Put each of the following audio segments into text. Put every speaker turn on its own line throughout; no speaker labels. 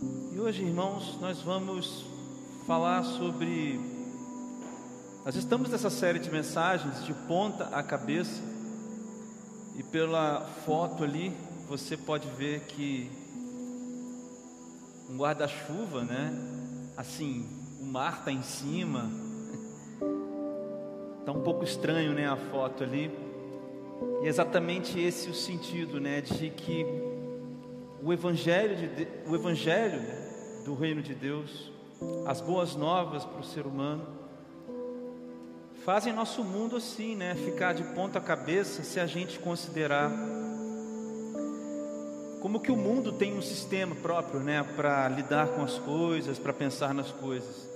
E hoje, irmãos, nós vamos falar sobre. Nós estamos nessa série de mensagens de ponta a cabeça, e pela foto ali você pode ver que um guarda-chuva, né? Assim, o mar está em cima. Está um pouco estranho, né, a foto ali. E é exatamente esse o sentido, né, de que o evangelho, de, o evangelho do reino de Deus, as boas novas para o ser humano, fazem nosso mundo assim, né, ficar de ponta cabeça se a gente considerar como que o mundo tem um sistema próprio, né, para lidar com as coisas, para pensar nas coisas.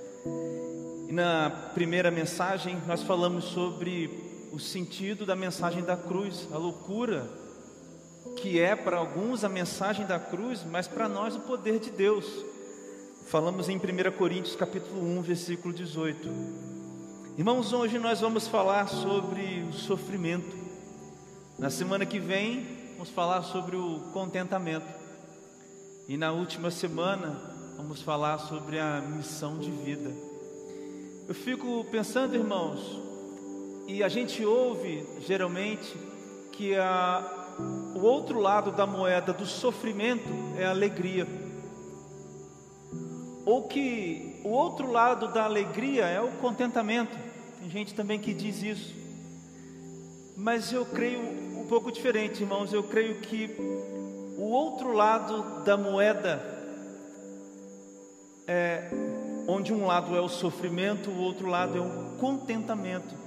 E na primeira mensagem nós falamos sobre o sentido da mensagem da cruz, a loucura que é para alguns a mensagem da cruz, mas para nós o poder de Deus. Falamos em 1 Coríntios capítulo 1, versículo 18. Irmãos, hoje nós vamos falar sobre o sofrimento. Na semana que vem, vamos falar sobre o contentamento. E na última semana, vamos falar sobre a missão de vida. Eu fico pensando, irmãos, e a gente ouve geralmente que a, o outro lado da moeda do sofrimento é a alegria. Ou que o outro lado da alegria é o contentamento. Tem gente também que diz isso. Mas eu creio um pouco diferente, irmãos. Eu creio que o outro lado da moeda é onde um lado é o sofrimento, o outro lado é o contentamento.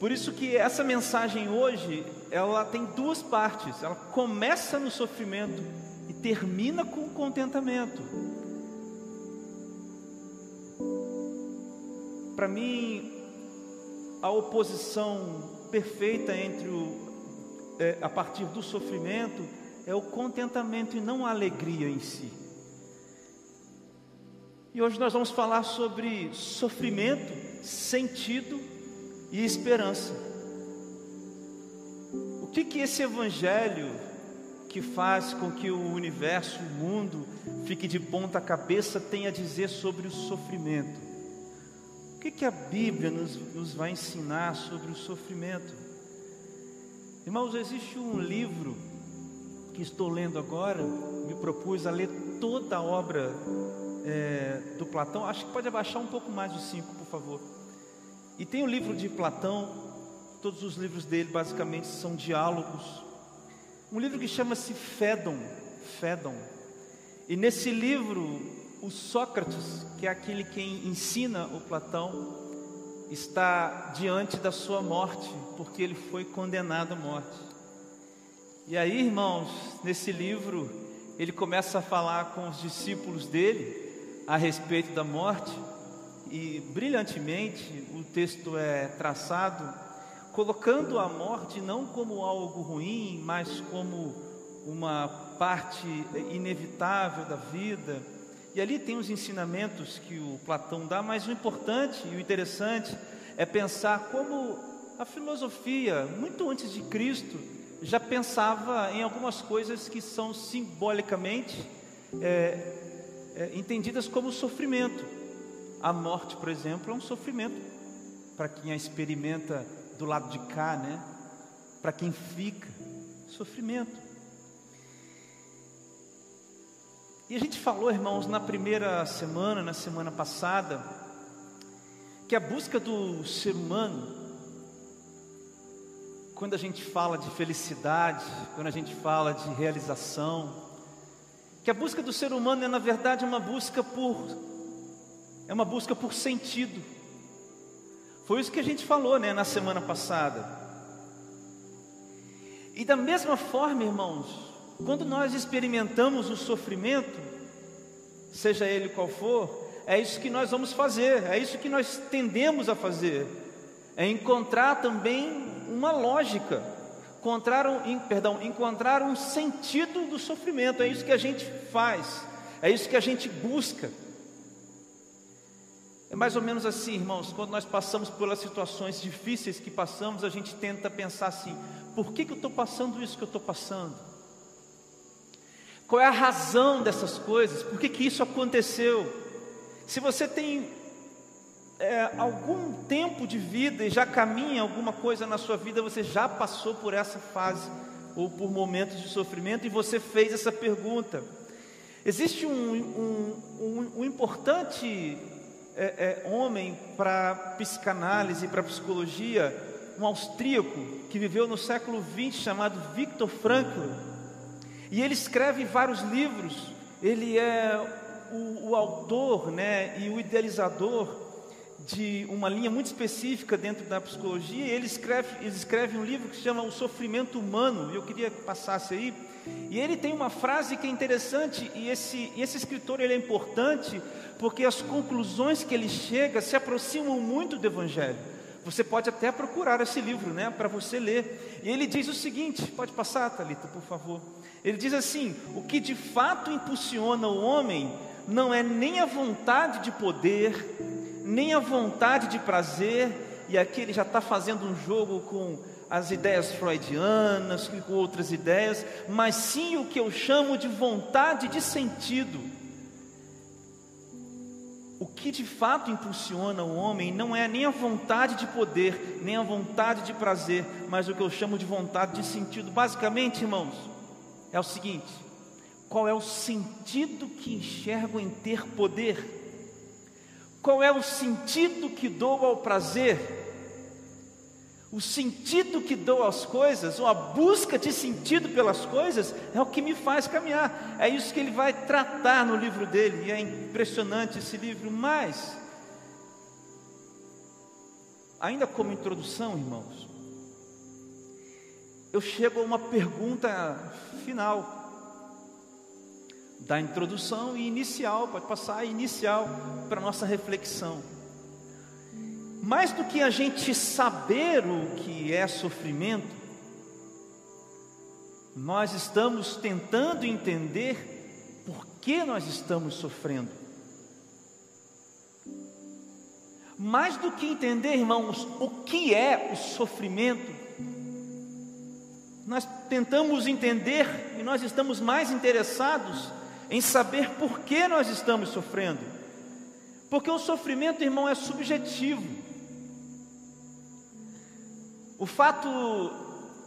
Por isso que essa mensagem hoje, ela tem duas partes. Ela começa no sofrimento e termina com o contentamento. Para mim, a oposição perfeita entre o é, a partir do sofrimento é o contentamento e não a alegria em si. E hoje nós vamos falar sobre sofrimento, sentido e esperança. O que que esse evangelho que faz com que o universo, o mundo fique de ponta cabeça tem a dizer sobre o sofrimento? O que que a Bíblia nos, nos vai ensinar sobre o sofrimento? Irmãos, existe um livro que estou lendo agora, me propus a ler toda a obra é, do Platão, acho que pode abaixar um pouco mais de cinco, por favor. E tem o livro de Platão, todos os livros dele basicamente são diálogos. Um livro que chama-se Fédon, Fédon. E nesse livro, o Sócrates, que é aquele quem ensina o Platão, está diante da sua morte, porque ele foi condenado à morte. E aí, irmãos, nesse livro, ele começa a falar com os discípulos dele a respeito da morte e brilhantemente o texto é traçado, colocando a morte não como algo ruim, mas como uma parte inevitável da vida. E ali tem os ensinamentos que o Platão dá, mas o importante e o interessante é pensar como a filosofia, muito antes de Cristo, já pensava em algumas coisas que são simbolicamente é, é, entendidas como sofrimento. A morte, por exemplo, é um sofrimento para quem a experimenta do lado de cá, né? Para quem fica, sofrimento. E a gente falou, irmãos, na primeira semana, na semana passada, que a busca do ser humano, quando a gente fala de felicidade, quando a gente fala de realização, que a busca do ser humano é na verdade uma busca por é uma busca por sentido. Foi isso que a gente falou, né, na semana passada. E da mesma forma, irmãos, quando nós experimentamos o sofrimento, seja ele qual for, é isso que nós vamos fazer, é isso que nós tendemos a fazer, é encontrar também uma lógica, encontrar um, perdão, encontrar um sentido do sofrimento, é isso que a gente faz, é isso que a gente busca. É mais ou menos assim, irmãos, quando nós passamos pelas situações difíceis que passamos, a gente tenta pensar assim: por que, que eu estou passando isso que eu estou passando? Qual é a razão dessas coisas? Por que, que isso aconteceu? Se você tem é, algum tempo de vida e já caminha alguma coisa na sua vida, você já passou por essa fase ou por momentos de sofrimento e você fez essa pergunta. Existe um, um, um, um importante é, é, homem para psicanálise, para psicologia, um austríaco que viveu no século XX chamado Viktor Frankl. E ele escreve vários livros. Ele é o, o autor, né, e o idealizador de uma linha muito específica dentro da psicologia. Ele escreve, ele escreve um livro que se chama O Sofrimento Humano. Eu queria que passasse aí. E ele tem uma frase que é interessante e esse, esse escritor ele é importante porque as conclusões que ele chega se aproximam muito do Evangelho. Você pode até procurar esse livro, né, para você ler. E ele diz o seguinte: pode passar, Talita, por favor. Ele diz assim: o que de fato impulsiona o homem não é nem a vontade de poder, nem a vontade de prazer. E aqui ele já está fazendo um jogo com as ideias freudianas, com outras ideias, mas sim o que eu chamo de vontade de sentido. O que de fato impulsiona o homem não é nem a vontade de poder, nem a vontade de prazer, mas o que eu chamo de vontade de sentido. Basicamente, irmãos, é o seguinte: qual é o sentido que enxergo em ter poder? Qual é o sentido que dou ao prazer? O sentido que dou às coisas, ou a busca de sentido pelas coisas, é o que me faz caminhar. É isso que ele vai tratar no livro dele, e é impressionante esse livro. Mas, ainda como introdução, irmãos, eu chego a uma pergunta final da introdução e inicial, pode passar inicial para nossa reflexão mais do que a gente saber o que é sofrimento, nós estamos tentando entender por que nós estamos sofrendo. Mais do que entender, irmãos, o que é o sofrimento, nós tentamos entender e nós estamos mais interessados em saber por que nós estamos sofrendo. Porque o sofrimento, irmão, é subjetivo. O fato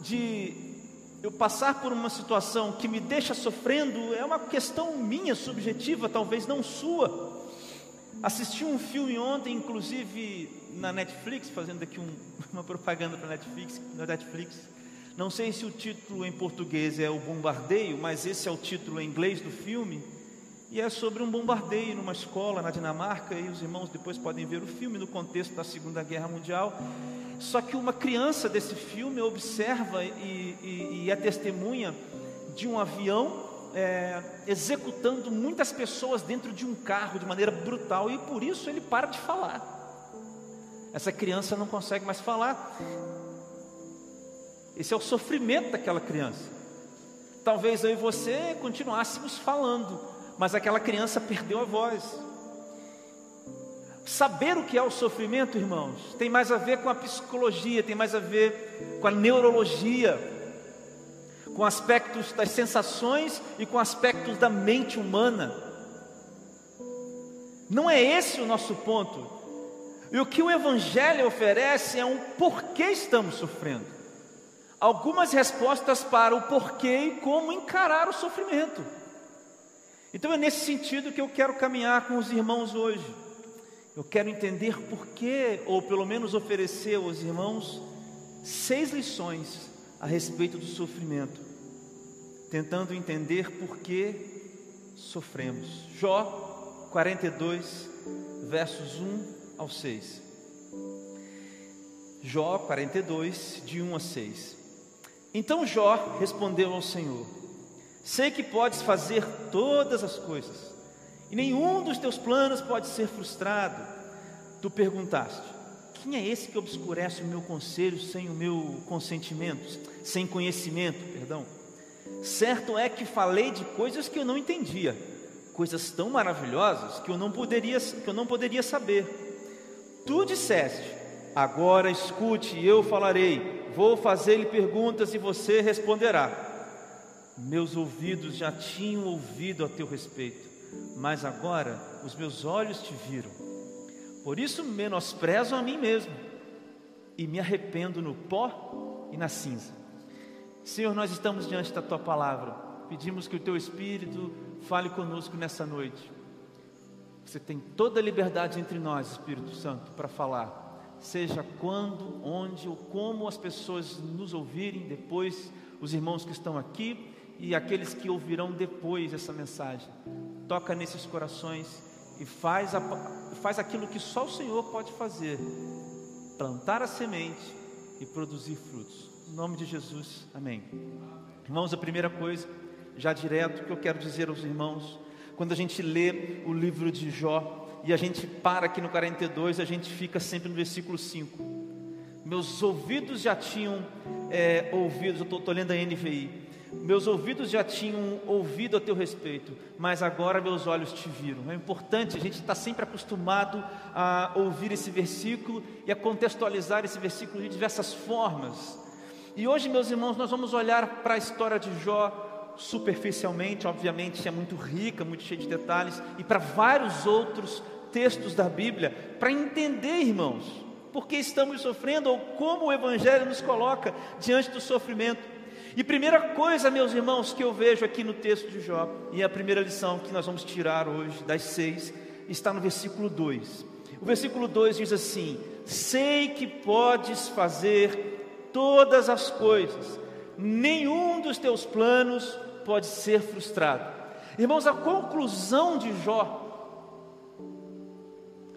de eu passar por uma situação que me deixa sofrendo é uma questão minha, subjetiva, talvez não sua. Assisti um filme ontem, inclusive na Netflix, fazendo aqui um, uma propaganda para Netflix, na Netflix. Não sei se o título em português é O Bombardeio, mas esse é o título em inglês do filme. E é sobre um bombardeio numa escola na Dinamarca, e os irmãos depois podem ver o filme no contexto da Segunda Guerra Mundial. Só que uma criança desse filme observa e, e, e é testemunha de um avião é, executando muitas pessoas dentro de um carro de maneira brutal e por isso ele para de falar. Essa criança não consegue mais falar. Esse é o sofrimento daquela criança. Talvez eu e você continuássemos falando, mas aquela criança perdeu a voz. Saber o que é o sofrimento, irmãos, tem mais a ver com a psicologia, tem mais a ver com a neurologia, com aspectos das sensações e com aspectos da mente humana. Não é esse o nosso ponto. E o que o Evangelho oferece é um porquê estamos sofrendo. Algumas respostas para o porquê e como encarar o sofrimento. Então é nesse sentido que eu quero caminhar com os irmãos hoje. Eu quero entender por que, ou pelo menos oferecer aos irmãos, seis lições a respeito do sofrimento, tentando entender por que sofremos. Jó 42, versos 1 ao 6. Jó 42, de 1 a 6. Então Jó respondeu ao Senhor: Sei que podes fazer todas as coisas e nenhum dos teus planos pode ser frustrado. Tu perguntaste: quem é esse que obscurece o meu conselho sem o meu consentimento, sem conhecimento, perdão? Certo é que falei de coisas que eu não entendia, coisas tão maravilhosas que eu não poderia, que eu não poderia saber. Tu disseste: Agora escute, eu falarei. Vou fazer-lhe perguntas e você responderá. Meus ouvidos já tinham ouvido a teu respeito, mas agora os meus olhos te viram. Por isso menosprezo a mim mesmo e me arrependo no pó e na cinza. Senhor, nós estamos diante da tua palavra. Pedimos que o teu Espírito fale conosco nessa noite. Você tem toda a liberdade entre nós, Espírito Santo, para falar. Seja quando, onde ou como as pessoas nos ouvirem depois, os irmãos que estão aqui e aqueles que ouvirão depois essa mensagem. Toca nesses corações e faz, a, faz aquilo que só o Senhor pode fazer: plantar a semente e produzir frutos. Em nome de Jesus, amém. Irmãos, a primeira coisa, já direto, que eu quero dizer aos irmãos, quando a gente lê o livro de Jó e a gente para aqui no 42, a gente fica sempre no versículo 5. Meus ouvidos já tinham é, ouvido, eu estou lendo a NVI, meus ouvidos já tinham ouvido a teu respeito, mas agora meus olhos te viram. É importante, a gente está sempre acostumado a ouvir esse versículo e a contextualizar esse versículo de diversas formas. E hoje, meus irmãos, nós vamos olhar para a história de Jó superficialmente, obviamente é muito rica, muito cheia de detalhes, e para vários outros textos da Bíblia, para entender, irmãos, por que estamos sofrendo ou como o Evangelho nos coloca diante do sofrimento. E primeira coisa, meus irmãos, que eu vejo aqui no texto de Jó, e a primeira lição que nós vamos tirar hoje, das seis, está no versículo 2. O versículo 2 diz assim: Sei que podes fazer todas as coisas, nenhum dos teus planos pode ser frustrado. Irmãos, a conclusão de Jó,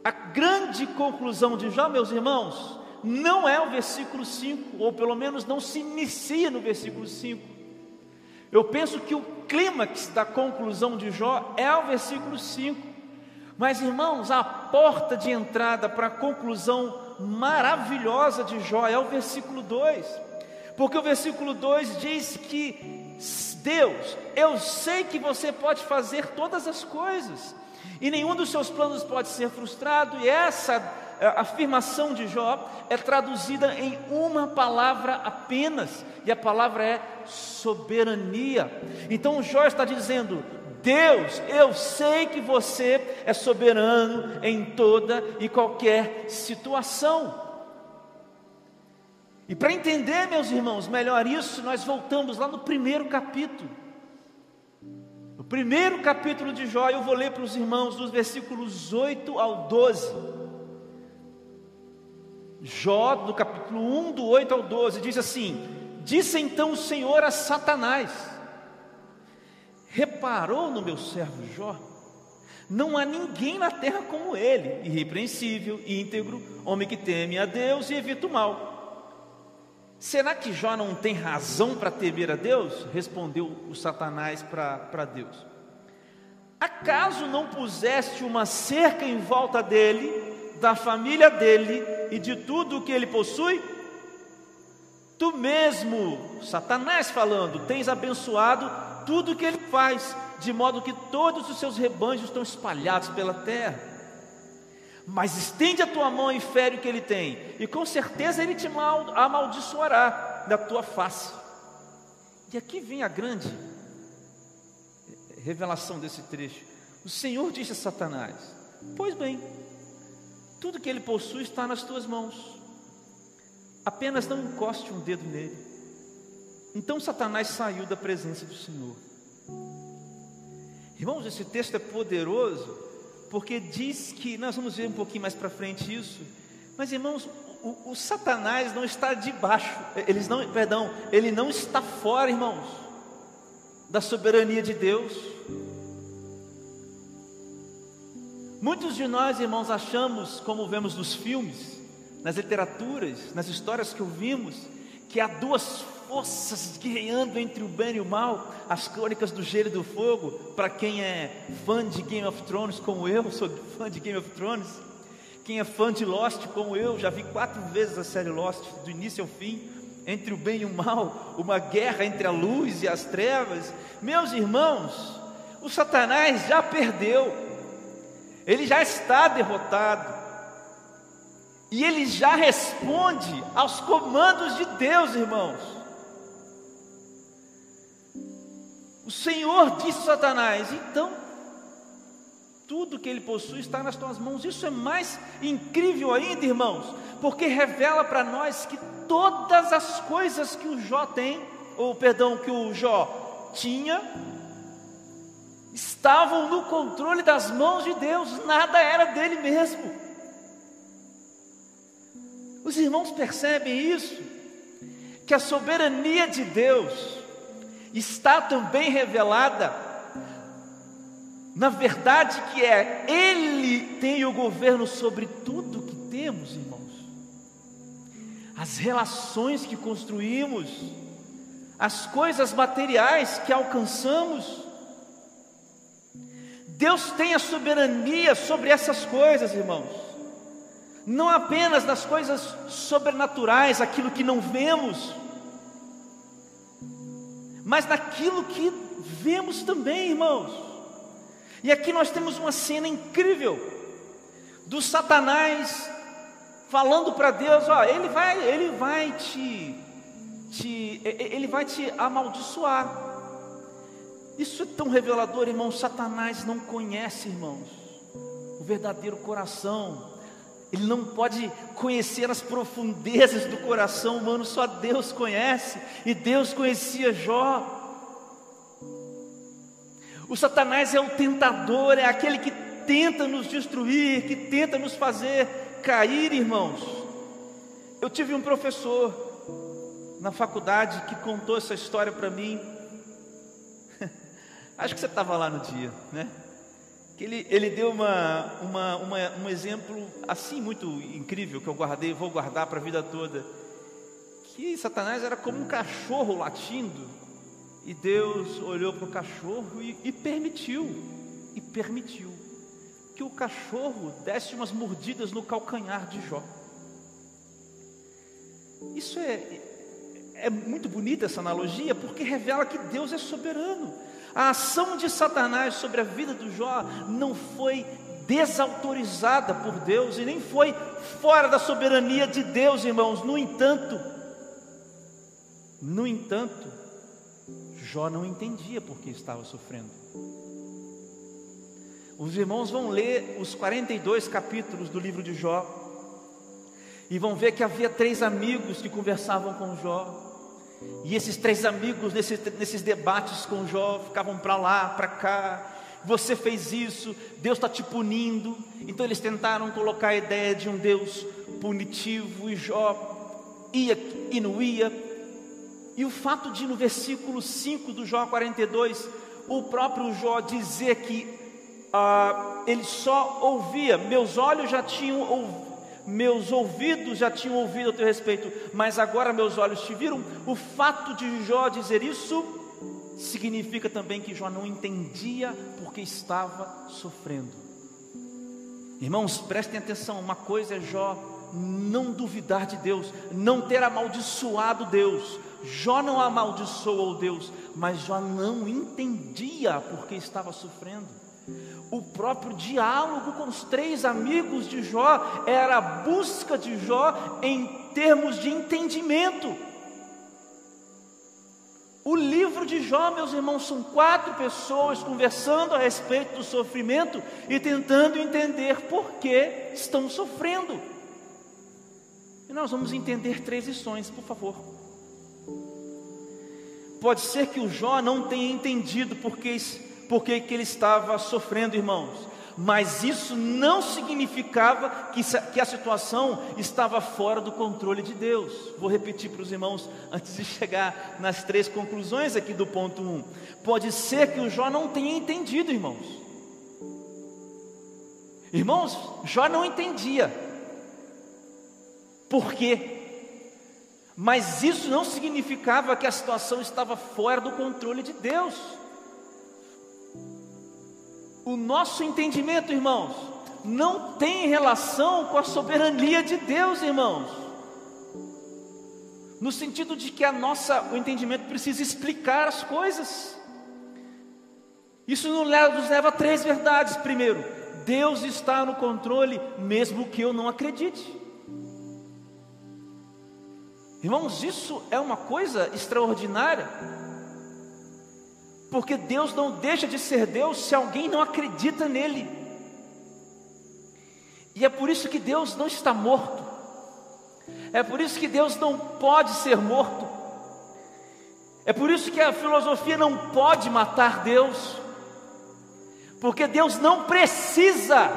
a grande conclusão de Jó, meus irmãos, não é o versículo 5, ou pelo menos não se inicia no versículo 5. Eu penso que o clímax da conclusão de Jó é o versículo 5. Mas, irmãos, a porta de entrada para a conclusão maravilhosa de Jó é o versículo 2. Porque o versículo 2 diz que Deus, eu sei que você pode fazer todas as coisas, e nenhum dos seus planos pode ser frustrado, e essa afirmação de Jó é traduzida em uma palavra apenas, e a palavra é soberania. Então Jó está dizendo: Deus, eu sei que você é soberano em toda e qualquer situação. E para entender, meus irmãos, melhor isso, nós voltamos lá no primeiro capítulo. No primeiro capítulo de Jó, eu vou ler para os irmãos dos versículos 8 ao 12. Jó, no capítulo 1, do 8 ao 12, diz assim: Disse então o Senhor a Satanás: Reparou no meu servo Jó? Não há ninguém na terra como ele, irrepreensível, íntegro, homem que teme a Deus e evita o mal. Será que Jó não tem razão para temer a Deus? Respondeu o Satanás para Deus. Acaso não puseste uma cerca em volta dele da família dele e de tudo o que ele possui? Tu mesmo, Satanás falando, tens abençoado tudo o que ele faz, de modo que todos os seus rebanhos estão espalhados pela terra. Mas estende a tua mão e fere o que ele tem, e com certeza ele te amaldiçoará da tua face. E aqui vem a grande revelação desse trecho. O Senhor disse a Satanás: Pois bem, tudo que ele possui está nas tuas mãos. Apenas não encoste um dedo nele. Então Satanás saiu da presença do Senhor. Irmãos, esse texto é poderoso, porque diz que, nós vamos ver um pouquinho mais para frente isso, mas irmãos, o, o, Satanás não está debaixo, eles não, perdão, ele não está fora, irmãos, da soberania de Deus. Muitos de nós, irmãos, achamos, como vemos nos filmes, nas literaturas, nas histórias que ouvimos, que há duas forças guerreando entre o bem e o mal, as crônicas do gelo e do fogo, para quem é fã de Game of Thrones, como eu, sou fã de Game of Thrones, quem é fã de Lost, como eu, já vi quatro vezes a série Lost, do início ao fim, entre o bem e o mal, uma guerra entre a luz e as trevas. Meus irmãos, o Satanás já perdeu, ele já está derrotado. E ele já responde aos comandos de Deus, irmãos. O Senhor disse a Satanás: então, tudo que ele possui está nas tuas mãos. Isso é mais incrível ainda, irmãos, porque revela para nós que todas as coisas que o Jó tem, ou perdão, que o Jó tinha, estavam no controle das mãos de Deus, nada era dele mesmo. Os irmãos percebem isso? Que a soberania de Deus está também revelada na verdade que é Ele tem o governo sobre tudo que temos, irmãos. As relações que construímos, as coisas materiais que alcançamos, Deus tem a soberania sobre essas coisas, irmãos. Não apenas nas coisas sobrenaturais, aquilo que não vemos, mas naquilo que vemos também, irmãos. E aqui nós temos uma cena incrível do Satanás falando para Deus, ó, ele vai, ele vai te, te, ele vai te amaldiçoar. Isso é tão revelador, irmão. Satanás não conhece, irmãos, o verdadeiro coração. Ele não pode conhecer as profundezas do coração humano, só Deus conhece. E Deus conhecia Jó. O Satanás é o tentador, é aquele que tenta nos destruir, que tenta nos fazer cair, irmãos. Eu tive um professor na faculdade que contou essa história para mim. Acho que você estava lá no dia, né? Que ele, ele deu uma, uma, uma, um exemplo assim muito incrível que eu guardei, vou guardar para a vida toda. Que Satanás era como um cachorro latindo, e Deus olhou para o cachorro e, e permitiu, e permitiu que o cachorro desse umas mordidas no calcanhar de Jó. Isso é, é muito bonita essa analogia, porque revela que Deus é soberano. A ação de Satanás sobre a vida do Jó não foi desautorizada por Deus e nem foi fora da soberania de Deus, irmãos. No entanto, no entanto, Jó não entendia por que estava sofrendo. Os irmãos vão ler os 42 capítulos do livro de Jó e vão ver que havia três amigos que conversavam com Jó. E esses três amigos, nesses, nesses debates com Jó, ficavam para lá, para cá. Você fez isso, Deus está te punindo. Então eles tentaram colocar a ideia de um Deus punitivo, e Jó ia e não ia. E o fato de no versículo 5 do Jó 42, o próprio Jó dizer que ah, ele só ouvia, meus olhos já tinham ouvido meus ouvidos já tinham ouvido a teu respeito, mas agora meus olhos te viram. O fato de Jó dizer isso significa também que Jó não entendia porque estava sofrendo. Irmãos, prestem atenção: uma coisa é Jó não duvidar de Deus, não ter amaldiçoado Deus. Jó não amaldiçoou Deus, mas Jó não entendia porque estava sofrendo. O próprio diálogo com os três amigos de Jó era a busca de Jó em termos de entendimento. O livro de Jó, meus irmãos, são quatro pessoas conversando a respeito do sofrimento e tentando entender por que estão sofrendo. E nós vamos entender três lições, por favor. Pode ser que o Jó não tenha entendido porque porque que ele estava sofrendo, irmãos. Mas isso não significava que, que a situação estava fora do controle de Deus. Vou repetir para os irmãos antes de chegar nas três conclusões aqui do ponto 1. Um. Pode ser que o Jó não tenha entendido, irmãos. Irmãos, Jó não entendia. Por quê? Mas isso não significava que a situação estava fora do controle de Deus. O nosso entendimento, irmãos, não tem relação com a soberania de Deus, irmãos. No sentido de que a nossa, o entendimento precisa explicar as coisas. Isso nos leva, nos leva a três verdades. Primeiro, Deus está no controle, mesmo que eu não acredite. Irmãos, isso é uma coisa extraordinária. Porque Deus não deixa de ser Deus se alguém não acredita nele. E é por isso que Deus não está morto, é por isso que Deus não pode ser morto, é por isso que a filosofia não pode matar Deus, porque Deus não precisa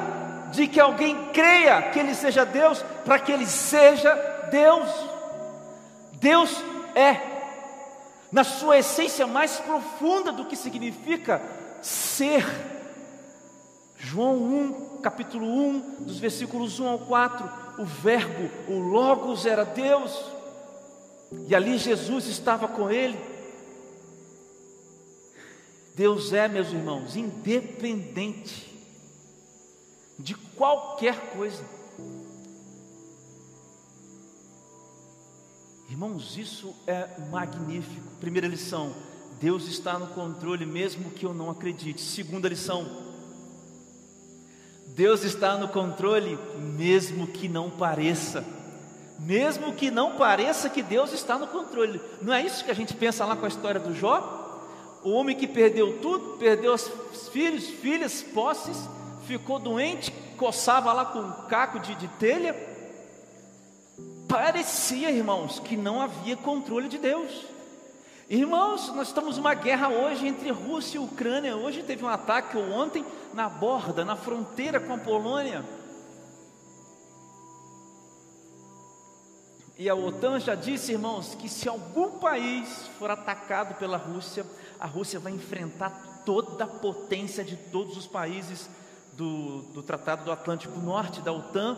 de que alguém creia que Ele seja Deus para que Ele seja Deus. Deus é na sua essência mais profunda do que significa ser. João 1, capítulo 1, dos versículos 1 ao 4, o Verbo, o Logos era Deus, e ali Jesus estava com ele. Deus é, meus irmãos, independente de qualquer coisa. Irmãos, isso é magnífico. Primeira lição: Deus está no controle, mesmo que eu não acredite. Segunda lição: Deus está no controle, mesmo que não pareça. Mesmo que não pareça que Deus está no controle. Não é isso que a gente pensa lá com a história do Jó? O homem que perdeu tudo, perdeu os filhos, filhas, posses, ficou doente, coçava lá com um caco de, de telha parecia, irmãos, que não havia controle de Deus. Irmãos, nós estamos numa guerra hoje entre Rússia e Ucrânia. Hoje teve um ataque ontem na borda, na fronteira com a Polônia. E a OTAN já disse, irmãos, que se algum país for atacado pela Rússia, a Rússia vai enfrentar toda a potência de todos os países do, do Tratado do Atlântico Norte, da OTAN,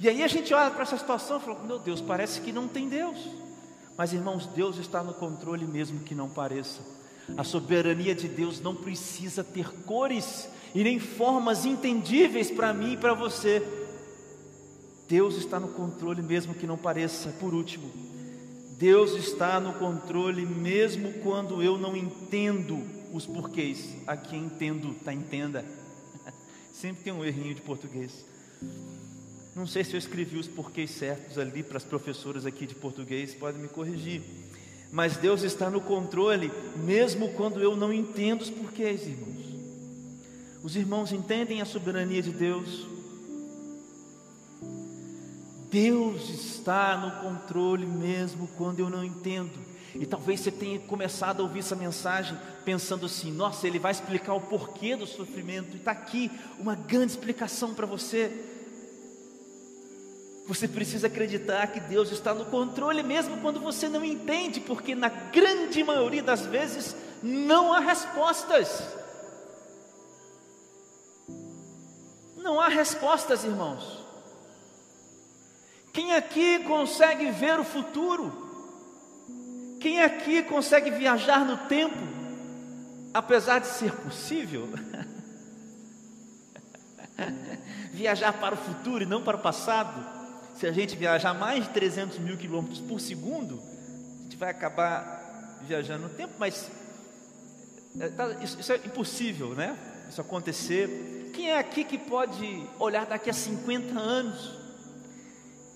e aí a gente olha para essa situação e fala: meu Deus, parece que não tem Deus. Mas irmãos, Deus está no controle mesmo que não pareça. A soberania de Deus não precisa ter cores e nem formas entendíveis para mim e para você. Deus está no controle mesmo que não pareça. Por último, Deus está no controle mesmo quando eu não entendo os porquês. Aqui entendo, tá entenda. Sempre tem um errinho de português. Não sei se eu escrevi os porquês certos ali para as professoras aqui de português, podem me corrigir. Mas Deus está no controle, mesmo quando eu não entendo os porquês, irmãos. Os irmãos entendem a soberania de Deus. Deus está no controle mesmo quando eu não entendo. E talvez você tenha começado a ouvir essa mensagem pensando assim: nossa, ele vai explicar o porquê do sofrimento. E está aqui uma grande explicação para você. Você precisa acreditar que Deus está no controle, mesmo quando você não entende, porque na grande maioria das vezes não há respostas. Não há respostas, irmãos. Quem aqui consegue ver o futuro? Quem aqui consegue viajar no tempo? Apesar de ser possível, viajar para o futuro e não para o passado se a gente viajar mais de 300 mil quilômetros por segundo, a gente vai acabar viajando no tempo, mas é, tá, isso, isso é impossível, né? Isso acontecer. Quem é aqui que pode olhar daqui a 50 anos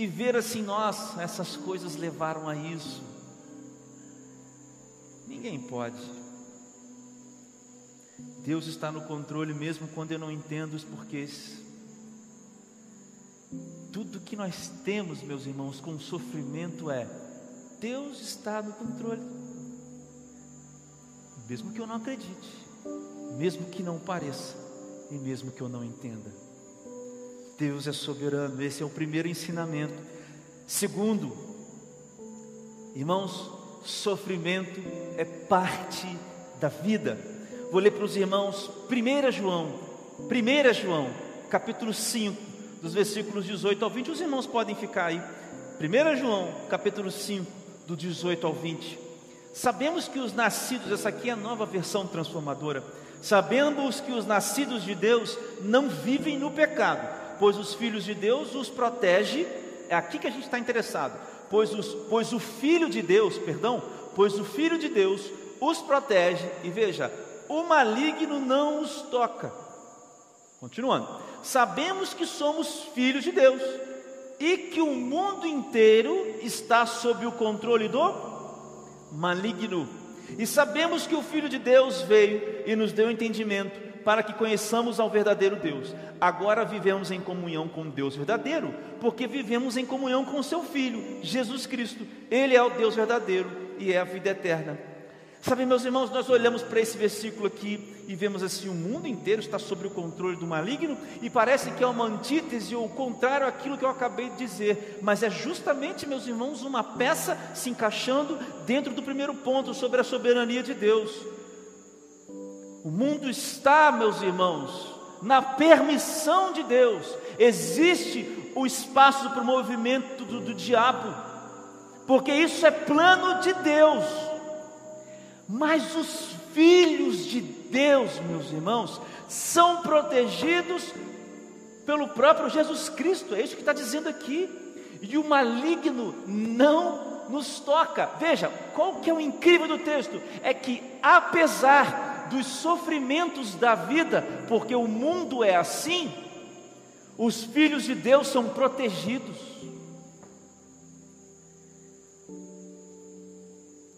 e ver assim, nossa, essas coisas levaram a isso? Ninguém pode. Deus está no controle mesmo quando eu não entendo os porquês. Tudo que nós temos, meus irmãos, com sofrimento é: Deus está no controle. Mesmo que eu não acredite, mesmo que não pareça, e mesmo que eu não entenda. Deus é soberano, esse é o primeiro ensinamento. Segundo, irmãos, sofrimento é parte da vida. Vou ler para os irmãos 1 João, 1 João, capítulo 5, dos versículos 18 ao 20. Os irmãos podem ficar aí. 1 João, capítulo 5, do 18 ao 20. Sabemos que os nascidos, essa aqui é a nova versão transformadora. Sabemos que os nascidos de Deus não vivem no pecado, pois os filhos de Deus os protege. É aqui que a gente está interessado. Pois, os, pois o Filho de Deus, perdão, pois o Filho de Deus os protege. E veja, o maligno não os toca. Continuando sabemos que somos filhos de Deus e que o mundo inteiro está sob o controle do maligno. E sabemos que o Filho de Deus veio e nos deu entendimento para que conheçamos ao verdadeiro Deus. Agora vivemos em comunhão com Deus verdadeiro, porque vivemos em comunhão com seu Filho, Jesus Cristo. Ele é o Deus verdadeiro e é a vida eterna. Sabe, meus irmãos, nós olhamos para esse versículo aqui e vemos assim: o mundo inteiro está sob o controle do maligno, e parece que é uma antítese ou o contrário àquilo que eu acabei de dizer, mas é justamente, meus irmãos, uma peça se encaixando dentro do primeiro ponto sobre a soberania de Deus. O mundo está, meus irmãos, na permissão de Deus. Existe o espaço para o movimento do, do diabo, porque isso é plano de Deus. Mas os filhos de Deus, meus irmãos, são protegidos pelo próprio Jesus Cristo, é isso que está dizendo aqui. E o maligno não nos toca. Veja, qual que é o incrível do texto? É que apesar dos sofrimentos da vida, porque o mundo é assim, os filhos de Deus são protegidos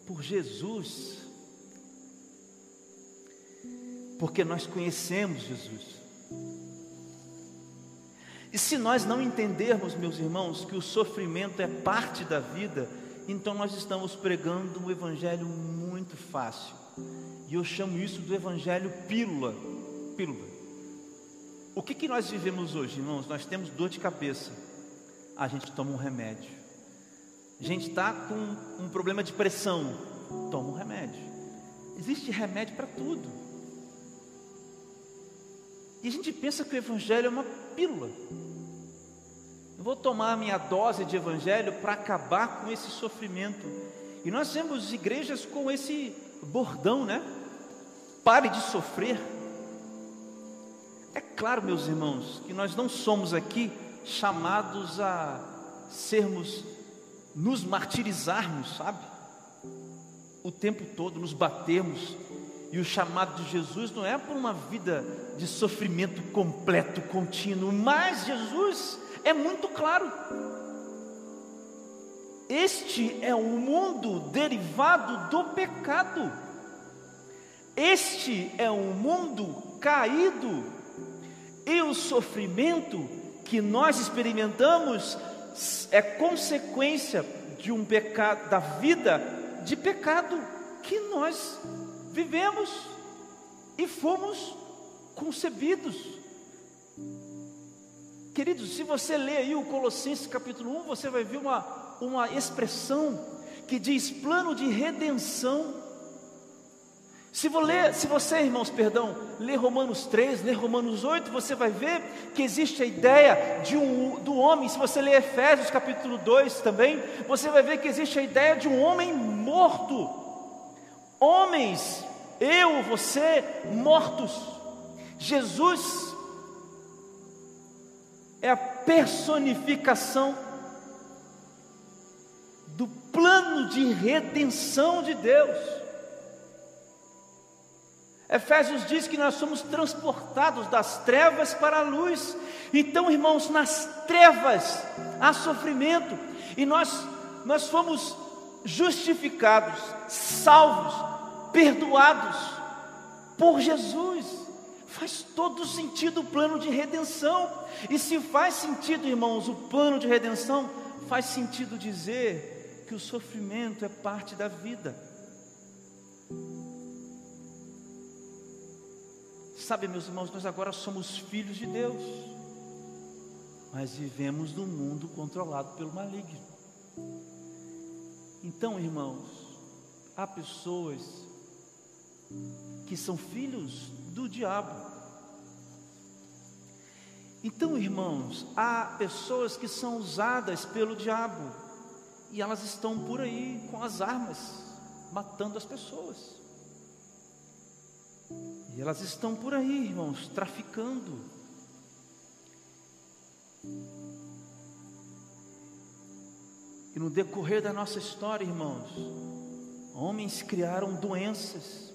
por Jesus, porque nós conhecemos Jesus. E se nós não entendermos, meus irmãos, que o sofrimento é parte da vida, então nós estamos pregando um evangelho muito fácil. E eu chamo isso do evangelho pílula. Pílula. O que, que nós vivemos hoje, irmãos? Nós temos dor de cabeça. A gente toma um remédio. A gente está com um problema de pressão. Toma um remédio. Existe remédio para tudo. E a gente pensa que o evangelho é uma pílula. Eu vou tomar a minha dose de evangelho para acabar com esse sofrimento. E nós temos igrejas com esse bordão, né? Pare de sofrer. É claro, meus irmãos, que nós não somos aqui chamados a sermos, nos martirizarmos, sabe? O tempo todo, nos batermos. E o chamado de Jesus não é por uma vida de sofrimento completo, contínuo, mas Jesus é muito claro. Este é um mundo derivado do pecado. Este é um mundo caído. E o sofrimento que nós experimentamos é consequência de um pecado, da vida de pecado que nós vivemos e fomos concebidos. Queridos, se você ler aí o Colossenses capítulo 1, você vai ver uma uma expressão que diz plano de redenção. Se, ler, se você, irmãos, perdão, ler Romanos 3, ler Romanos 8, você vai ver que existe a ideia de um, do homem. Se você ler Efésios capítulo 2 também, você vai ver que existe a ideia de um homem morto. Homens, eu, você, mortos. Jesus é a personificação do plano de redenção de Deus. Efésios diz que nós somos transportados das trevas para a luz. Então, irmãos, nas trevas há sofrimento e nós nós fomos justificados, salvos, perdoados por Jesus. Faz todo sentido o plano de redenção. E se faz sentido, irmãos, o plano de redenção, faz sentido dizer que o sofrimento é parte da vida. Sabe, meus irmãos, nós agora somos filhos de Deus, mas vivemos num mundo controlado pelo maligno. Então, irmãos, há pessoas que são filhos do diabo. Então, irmãos, há pessoas que são usadas pelo diabo e elas estão por aí com as armas, matando as pessoas. E elas estão por aí, irmãos, traficando. E no decorrer da nossa história, irmãos, homens criaram doenças.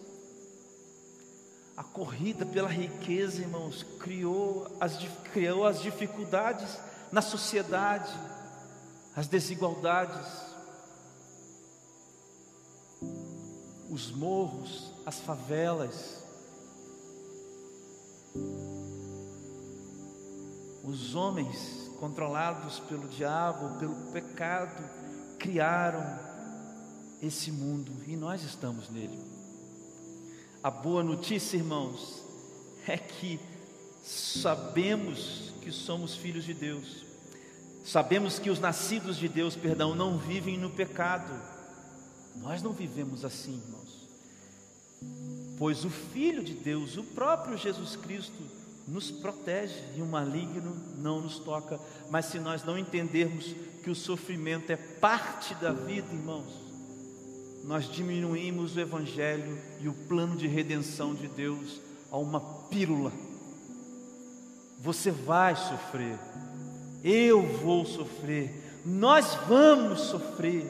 A corrida pela riqueza, irmãos, criou as, criou as dificuldades na sociedade as desigualdades. os morros, as favelas. Os homens controlados pelo diabo, pelo pecado, criaram esse mundo e nós estamos nele. A boa notícia, irmãos, é que sabemos que somos filhos de Deus. Sabemos que os nascidos de Deus, perdão, não vivem no pecado. Nós não vivemos assim, irmãos. Pois o Filho de Deus, o próprio Jesus Cristo, nos protege e o maligno não nos toca. Mas se nós não entendermos que o sofrimento é parte da vida, irmãos, nós diminuímos o Evangelho e o plano de redenção de Deus a uma pílula. Você vai sofrer, eu vou sofrer, nós vamos sofrer.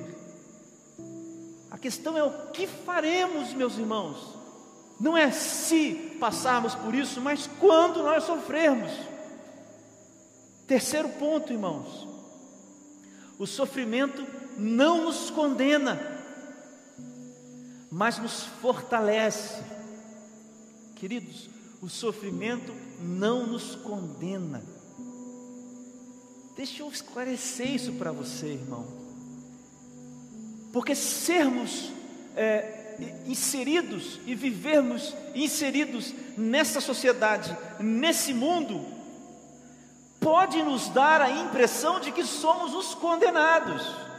A questão é o que faremos, meus irmãos. Não é se passarmos por isso, mas quando nós sofrermos. Terceiro ponto, irmãos. O sofrimento não nos condena, mas nos fortalece. Queridos, o sofrimento não nos condena. Deixa eu esclarecer isso para você, irmão. Porque sermos é, inseridos e vivermos inseridos nessa sociedade, nesse mundo, pode nos dar a impressão de que somos os condenados.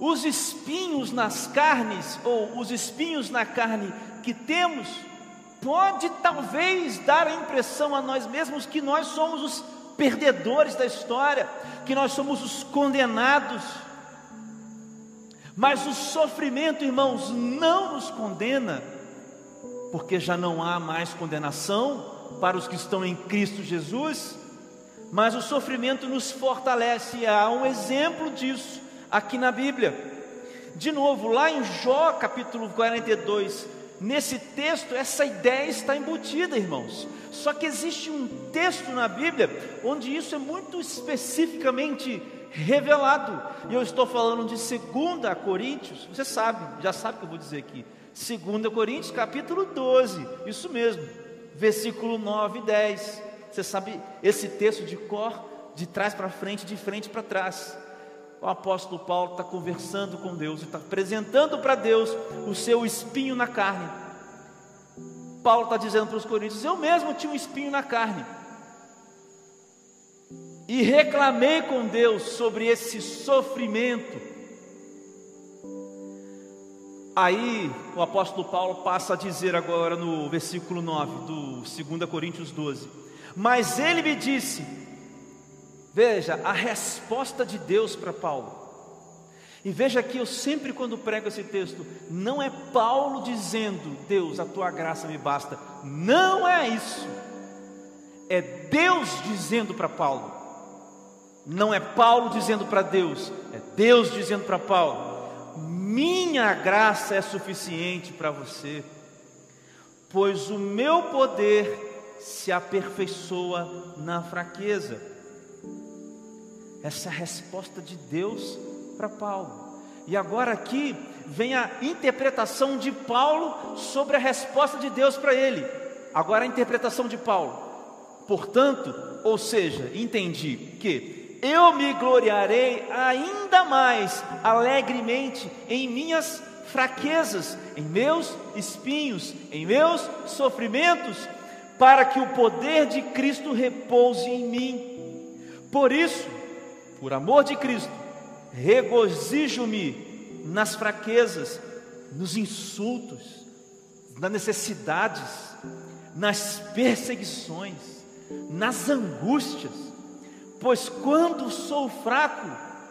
Os espinhos nas carnes, ou os espinhos na carne que temos, pode talvez dar a impressão a nós mesmos que nós somos os perdedores da história, que nós somos os condenados. Mas o sofrimento, irmãos, não nos condena, porque já não há mais condenação para os que estão em Cristo Jesus, mas o sofrimento nos fortalece, há um exemplo disso aqui na Bíblia. De novo, lá em Jó capítulo 42, nesse texto, essa ideia está embutida, irmãos. Só que existe um texto na Bíblia onde isso é muito especificamente revelado. E eu estou falando de 2 Coríntios, você sabe, já sabe o que eu vou dizer aqui. 2 Coríntios, capítulo 12, isso mesmo, versículo 9 e 10. Você sabe esse texto de cor, de trás para frente, de frente para trás. O apóstolo Paulo está conversando com Deus, está apresentando para Deus o seu espinho na carne. Paulo está dizendo para os coríntios: Eu mesmo tinha um espinho na carne e reclamei com Deus sobre esse sofrimento. Aí o apóstolo Paulo passa a dizer agora no versículo 9 do 2 Coríntios 12: Mas ele me disse, veja a resposta de Deus para Paulo. E veja que eu sempre, quando prego esse texto, não é Paulo dizendo, Deus, a tua graça me basta. Não é isso. É Deus dizendo para Paulo: não é Paulo dizendo para Deus, é Deus dizendo para Paulo: Minha graça é suficiente para você, pois o meu poder se aperfeiçoa na fraqueza. Essa é a resposta de Deus para Paulo. E agora aqui vem a interpretação de Paulo sobre a resposta de Deus para ele. Agora a interpretação de Paulo. Portanto, ou seja, entendi que eu me gloriarei ainda mais alegremente em minhas fraquezas, em meus espinhos, em meus sofrimentos, para que o poder de Cristo repouse em mim. Por isso, por amor de Cristo, regozijo-me nas fraquezas, nos insultos, nas necessidades, nas perseguições, nas angústias pois quando sou fraco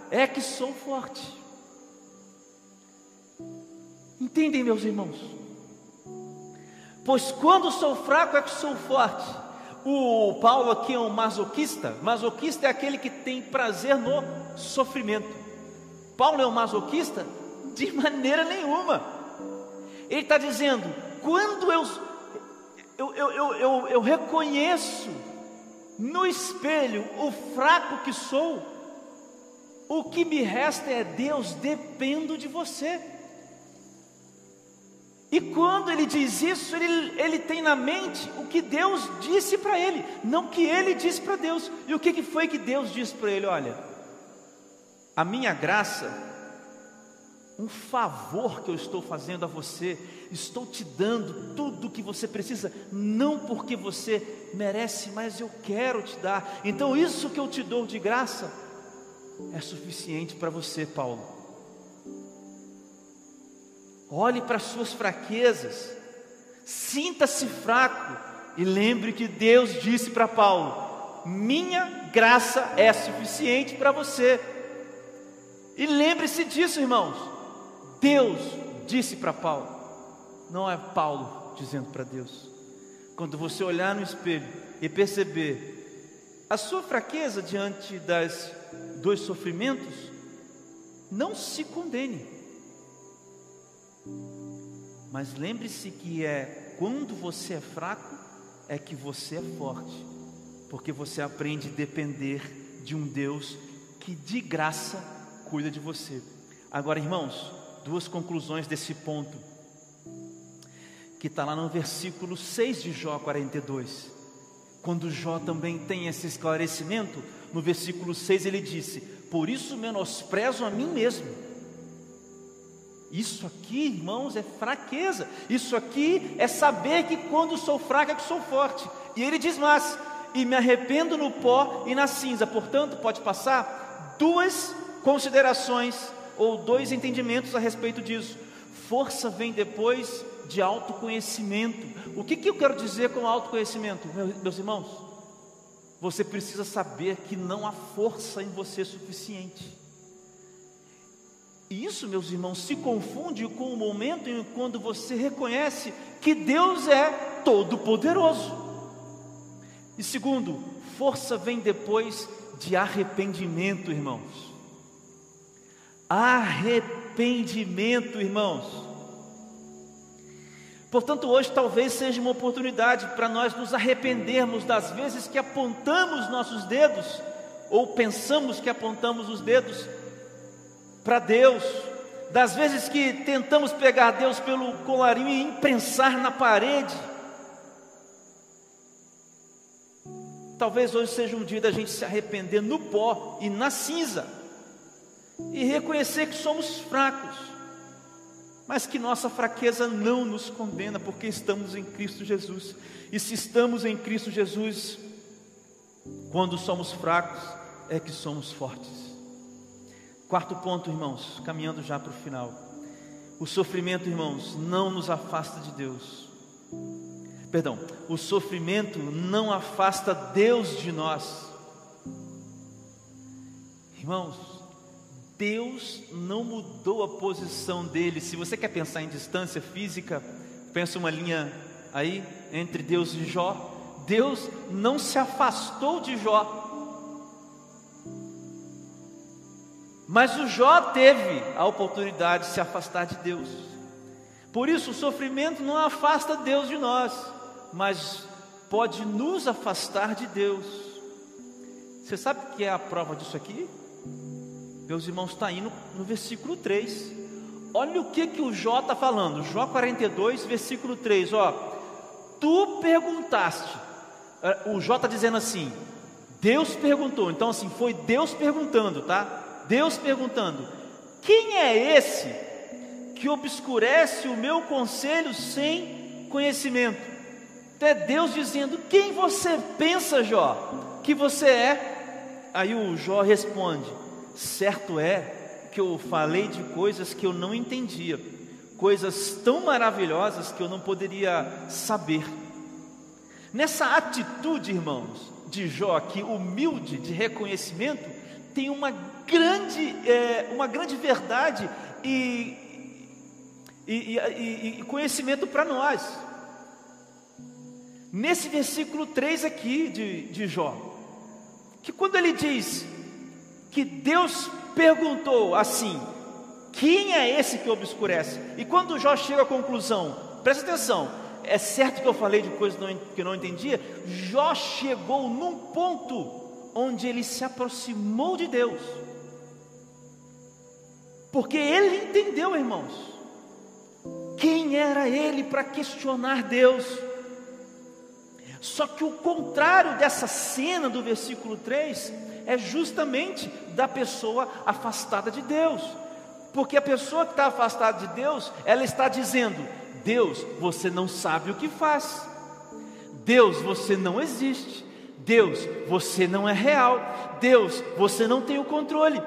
é que sou forte. Entendem, meus irmãos? Pois quando sou fraco é que sou forte. O Paulo aqui é um masoquista. Masoquista é aquele que tem prazer no sofrimento. Paulo é um masoquista? De maneira nenhuma. Ele está dizendo: quando eu, eu, eu, eu, eu reconheço no espelho o fraco que sou, O que me resta é Deus, dependo de você. E quando ele diz isso, ele, ele tem na mente o que Deus disse para ele, não o que ele disse para Deus. E o que, que foi que Deus disse para ele? Olha, a minha graça, um favor que eu estou fazendo a você, estou te dando tudo o que você precisa, não porque você merece, mas eu quero te dar. Então, isso que eu te dou de graça é suficiente para você, Paulo. Olhe para as suas fraquezas, sinta-se fraco e lembre que Deus disse para Paulo: Minha graça é suficiente para você. E lembre-se disso, irmãos. Deus disse para Paulo, não é Paulo dizendo para Deus. Quando você olhar no espelho e perceber a sua fraqueza diante das dois sofrimentos, não se condene. Mas lembre-se que é quando você é fraco é que você é forte, porque você aprende a depender de um Deus que de graça cuida de você. Agora, irmãos, duas conclusões desse ponto, que está lá no versículo 6 de Jó 42. Quando Jó também tem esse esclarecimento, no versículo 6 ele disse: Por isso menosprezo a mim mesmo isso aqui, irmãos, é fraqueza. Isso aqui é saber que quando sou fraco é que sou forte. E ele diz mais: e me arrependo no pó e na cinza. Portanto, pode passar duas considerações ou dois entendimentos a respeito disso. Força vem depois de autoconhecimento. O que, que eu quero dizer com autoconhecimento, meus irmãos? Você precisa saber que não há força em você suficiente. E isso, meus irmãos, se confunde com o momento em quando você reconhece que Deus é todo-poderoso. E segundo, força vem depois de arrependimento, irmãos. Arrependimento, irmãos. Portanto, hoje talvez seja uma oportunidade para nós nos arrependermos das vezes que apontamos nossos dedos, ou pensamos que apontamos os dedos para Deus, das vezes que tentamos pegar Deus pelo colarinho e imprensar na parede. Talvez hoje seja um dia da gente se arrepender no pó e na cinza, e reconhecer que somos fracos, mas que nossa fraqueza não nos condena, porque estamos em Cristo Jesus, e se estamos em Cristo Jesus, quando somos fracos, é que somos fortes. Quarto ponto, irmãos, caminhando já para o final. O sofrimento, irmãos, não nos afasta de Deus. Perdão, o sofrimento não afasta Deus de nós. Irmãos, Deus não mudou a posição dele. Se você quer pensar em distância física, pensa uma linha aí entre Deus e Jó. Deus não se afastou de Jó, Mas o Jó teve a oportunidade de se afastar de Deus. Por isso, o sofrimento não afasta Deus de nós, mas pode nos afastar de Deus. Você sabe o que é a prova disso aqui? Meus irmãos, está no, no, versículo 3. Olha o que, que o Jó está falando, Jó 42, versículo 3. Ó, tu perguntaste, é, o Jó está dizendo assim: Deus perguntou, então assim, foi Deus perguntando, tá? Deus perguntando: Quem é esse que obscurece o meu conselho sem conhecimento? Até Deus dizendo: Quem você pensa, Jó, que você é? Aí o Jó responde: Certo é que eu falei de coisas que eu não entendia, coisas tão maravilhosas que eu não poderia saber. Nessa atitude, irmãos, de Jó aqui, humilde, de reconhecimento, tem uma grande, é, uma grande verdade e, e, e, e conhecimento para nós. Nesse versículo 3 aqui de, de Jó, que quando ele diz que Deus perguntou assim: quem é esse que obscurece? E quando Jó chega à conclusão, presta atenção, é certo que eu falei de coisas que não entendia? Jó chegou num ponto onde ele se aproximou de Deus. Porque ele entendeu, irmãos, quem era ele para questionar Deus. Só que o contrário dessa cena do versículo 3 é justamente da pessoa afastada de Deus. Porque a pessoa que está afastada de Deus, ela está dizendo: Deus, você não sabe o que faz. Deus, você não existe. Deus, você não é real. Deus, você não tem o controle.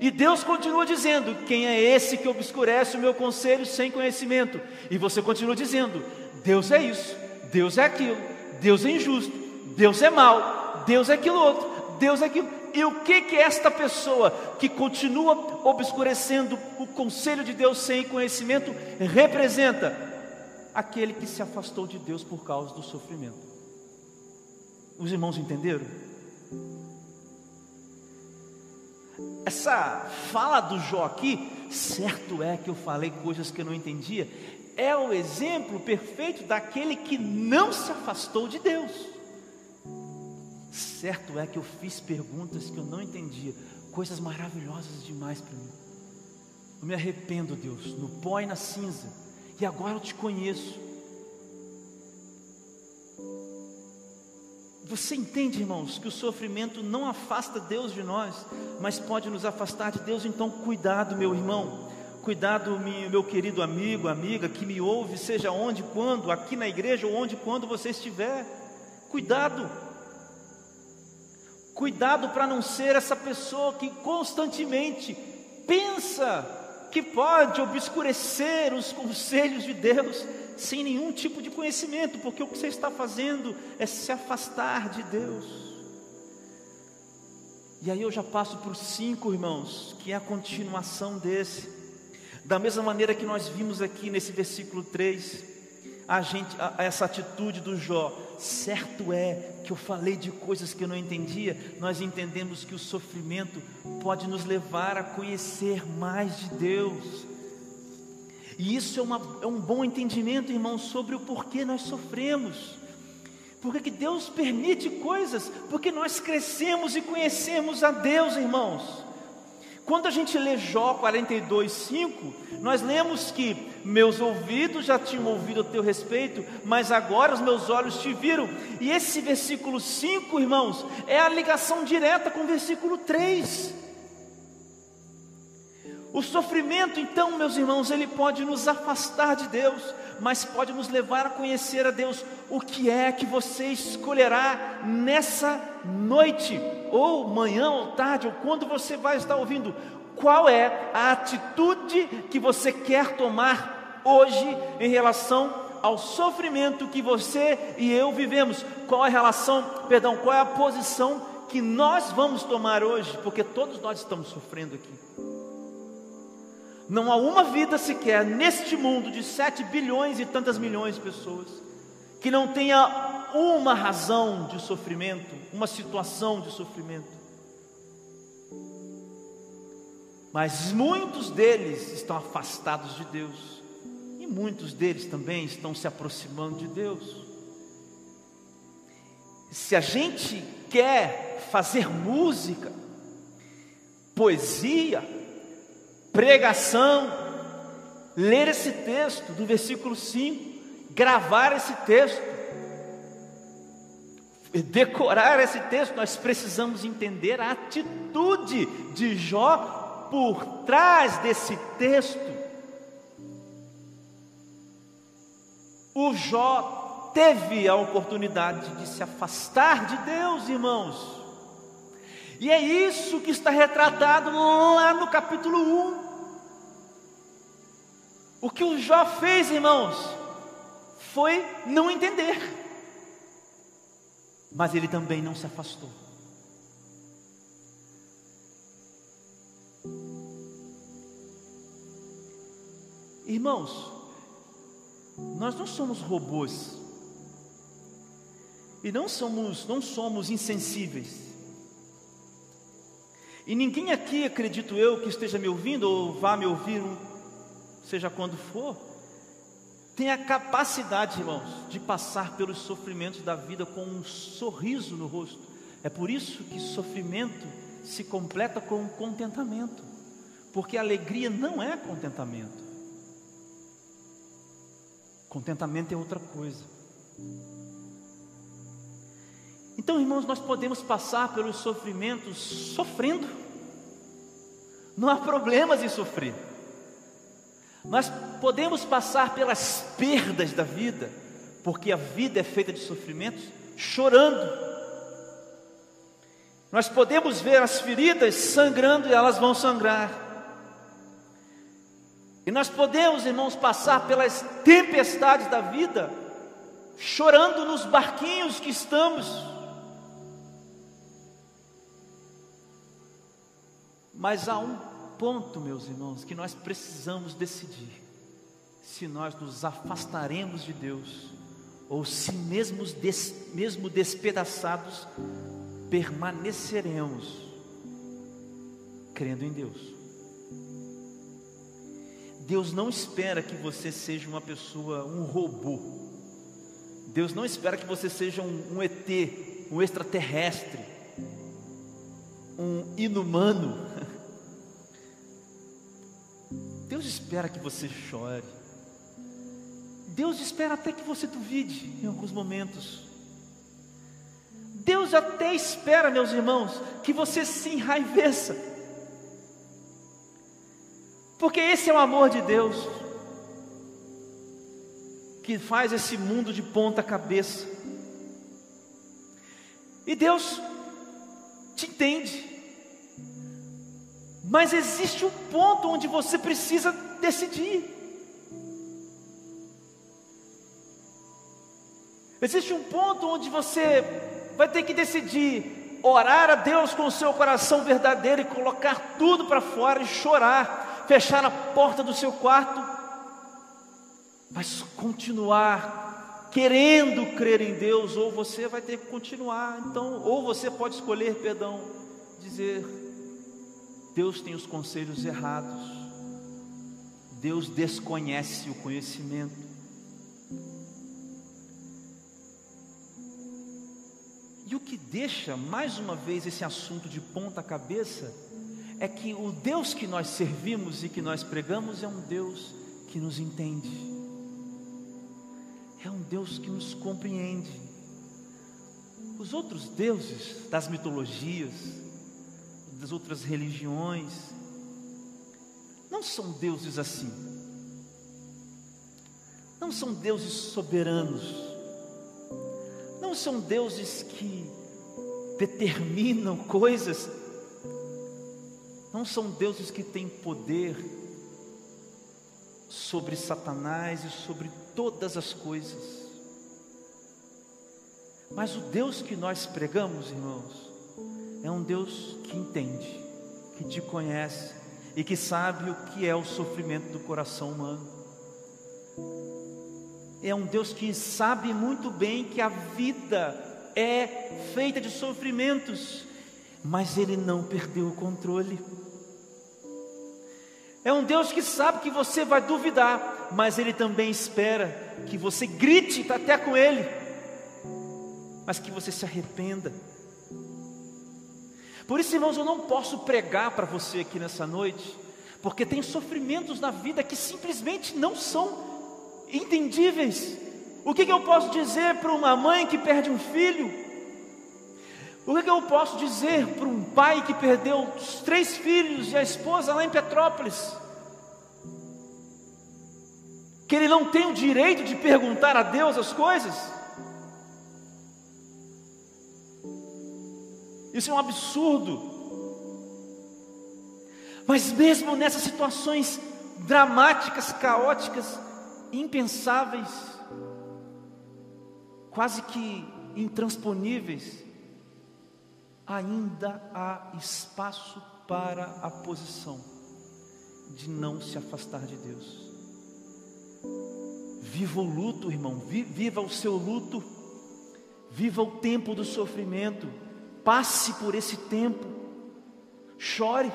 E Deus continua dizendo: Quem é esse que obscurece o meu conselho sem conhecimento? E você continua dizendo: Deus é isso, Deus é aquilo, Deus é injusto, Deus é mal, Deus é aquilo outro, Deus é aquilo. E o que que esta pessoa que continua obscurecendo o conselho de Deus sem conhecimento representa? Aquele que se afastou de Deus por causa do sofrimento. Os irmãos entenderam? Essa fala do Jó aqui, certo é que eu falei coisas que eu não entendia, é o exemplo perfeito daquele que não se afastou de Deus. Certo é que eu fiz perguntas que eu não entendia, coisas maravilhosas demais para mim. Eu me arrependo, Deus, no pó e na cinza, e agora eu te conheço. Você entende, irmãos, que o sofrimento não afasta Deus de nós, mas pode nos afastar de Deus, então cuidado, meu irmão. Cuidado, meu querido amigo, amiga, que me ouve, seja onde, quando, aqui na igreja ou onde, quando você estiver. Cuidado. Cuidado para não ser essa pessoa que constantemente pensa que pode obscurecer os conselhos de Deus sem nenhum tipo de conhecimento, porque o que você está fazendo é se afastar de Deus. E aí eu já passo por cinco irmãos, que é a continuação desse. Da mesma maneira que nós vimos aqui nesse versículo 3, a gente, a, a essa atitude do Jó, certo é que eu falei de coisas que eu não entendia, nós entendemos que o sofrimento pode nos levar a conhecer mais de Deus. E isso é, uma, é um bom entendimento, irmão, sobre o porquê nós sofremos. Porque que Deus permite coisas, porque nós crescemos e conhecemos a Deus, irmãos. Quando a gente lê Jó 42, 5, nós lemos que meus ouvidos já tinham ouvido a teu respeito, mas agora os meus olhos te viram. E esse versículo 5, irmãos, é a ligação direta com o versículo 3. O sofrimento, então, meus irmãos, ele pode nos afastar de Deus, mas pode nos levar a conhecer a Deus. O que é que você escolherá nessa noite, ou manhã, ou tarde, ou quando você vai estar ouvindo? Qual é a atitude que você quer tomar hoje em relação ao sofrimento que você e eu vivemos? Qual é a relação, perdão, qual é a posição que nós vamos tomar hoje? Porque todos nós estamos sofrendo aqui. Não há uma vida sequer neste mundo de 7 bilhões e tantas milhões de pessoas que não tenha uma razão de sofrimento, uma situação de sofrimento. Mas muitos deles estão afastados de Deus, e muitos deles também estão se aproximando de Deus. Se a gente quer fazer música, poesia, pregação, ler esse texto do versículo 5, gravar esse texto, decorar esse texto, nós precisamos entender a atitude de Jó por trás desse texto. O Jó teve a oportunidade de se afastar de Deus, irmãos. E é isso que está retratado lá no capítulo 1. O que o Jó fez, irmãos, foi não entender, mas ele também não se afastou. Irmãos, nós não somos robôs e não somos, não somos insensíveis. E ninguém aqui, acredito eu, que esteja me ouvindo ou vá me ouvir seja quando for, tem a capacidade, irmãos, de passar pelos sofrimentos da vida com um sorriso no rosto. É por isso que sofrimento se completa com contentamento, Porque alegria não é contentamento. Contentamento é outra coisa. Então, irmãos, nós podemos passar pelos sofrimentos sofrendo. Não há problemas em sofrer. Nós podemos passar pelas perdas da vida, porque a vida é feita de sofrimentos, chorando. Nós podemos ver as feridas sangrando e elas vão sangrar. E nós podemos, irmãos, passar pelas tempestades da vida, chorando nos barquinhos que estamos. Mas há um ponto, meus irmãos, que nós precisamos decidir: se nós nos afastaremos de Deus, ou se mesmo, des, mesmo despedaçados, permaneceremos crendo em Deus. Deus não espera que você seja uma pessoa, um robô. Deus não espera que você seja um, um ET, um extraterrestre, um inumano. Deus espera que você chore. Deus espera até que você duvide em alguns momentos. Deus até espera, meus irmãos, que você se enraiveça. Porque esse é o amor de Deus que faz esse mundo de ponta cabeça. E Deus te entende. Mas existe um ponto onde você precisa decidir. Existe um ponto onde você vai ter que decidir orar a Deus com o seu coração verdadeiro e colocar tudo para fora e chorar fechar a porta do seu quarto, mas continuar querendo crer em Deus, ou você vai ter que continuar. Então, ou você pode escolher, perdão, dizer: Deus tem os conselhos errados, Deus desconhece o conhecimento. E o que deixa mais uma vez esse assunto de ponta cabeça é que o Deus que nós servimos e que nós pregamos é um Deus que nos entende, é um Deus que nos compreende. Os outros deuses das mitologias, das outras religiões, não são deuses assim, não são deuses soberanos, não são deuses que determinam coisas. Não são deuses que têm poder sobre Satanás e sobre todas as coisas. Mas o Deus que nós pregamos, irmãos, é um Deus que entende, que te conhece e que sabe o que é o sofrimento do coração humano. É um Deus que sabe muito bem que a vida é feita de sofrimentos, mas Ele não perdeu o controle. É um Deus que sabe que você vai duvidar, mas Ele também espera que você grite até com Ele, mas que você se arrependa. Por isso, irmãos, eu não posso pregar para você aqui nessa noite, porque tem sofrimentos na vida que simplesmente não são entendíveis. O que, que eu posso dizer para uma mãe que perde um filho? O que, que eu posso dizer para um pai que perdeu os três filhos e a esposa lá em Petrópolis? Que ele não tem o direito de perguntar a Deus as coisas? Isso é um absurdo. Mas mesmo nessas situações dramáticas, caóticas, impensáveis, quase que intransponíveis, ainda há espaço para a posição de não se afastar de Deus. Viva o luto, irmão, viva o seu luto, viva o tempo do sofrimento, passe por esse tempo, chore,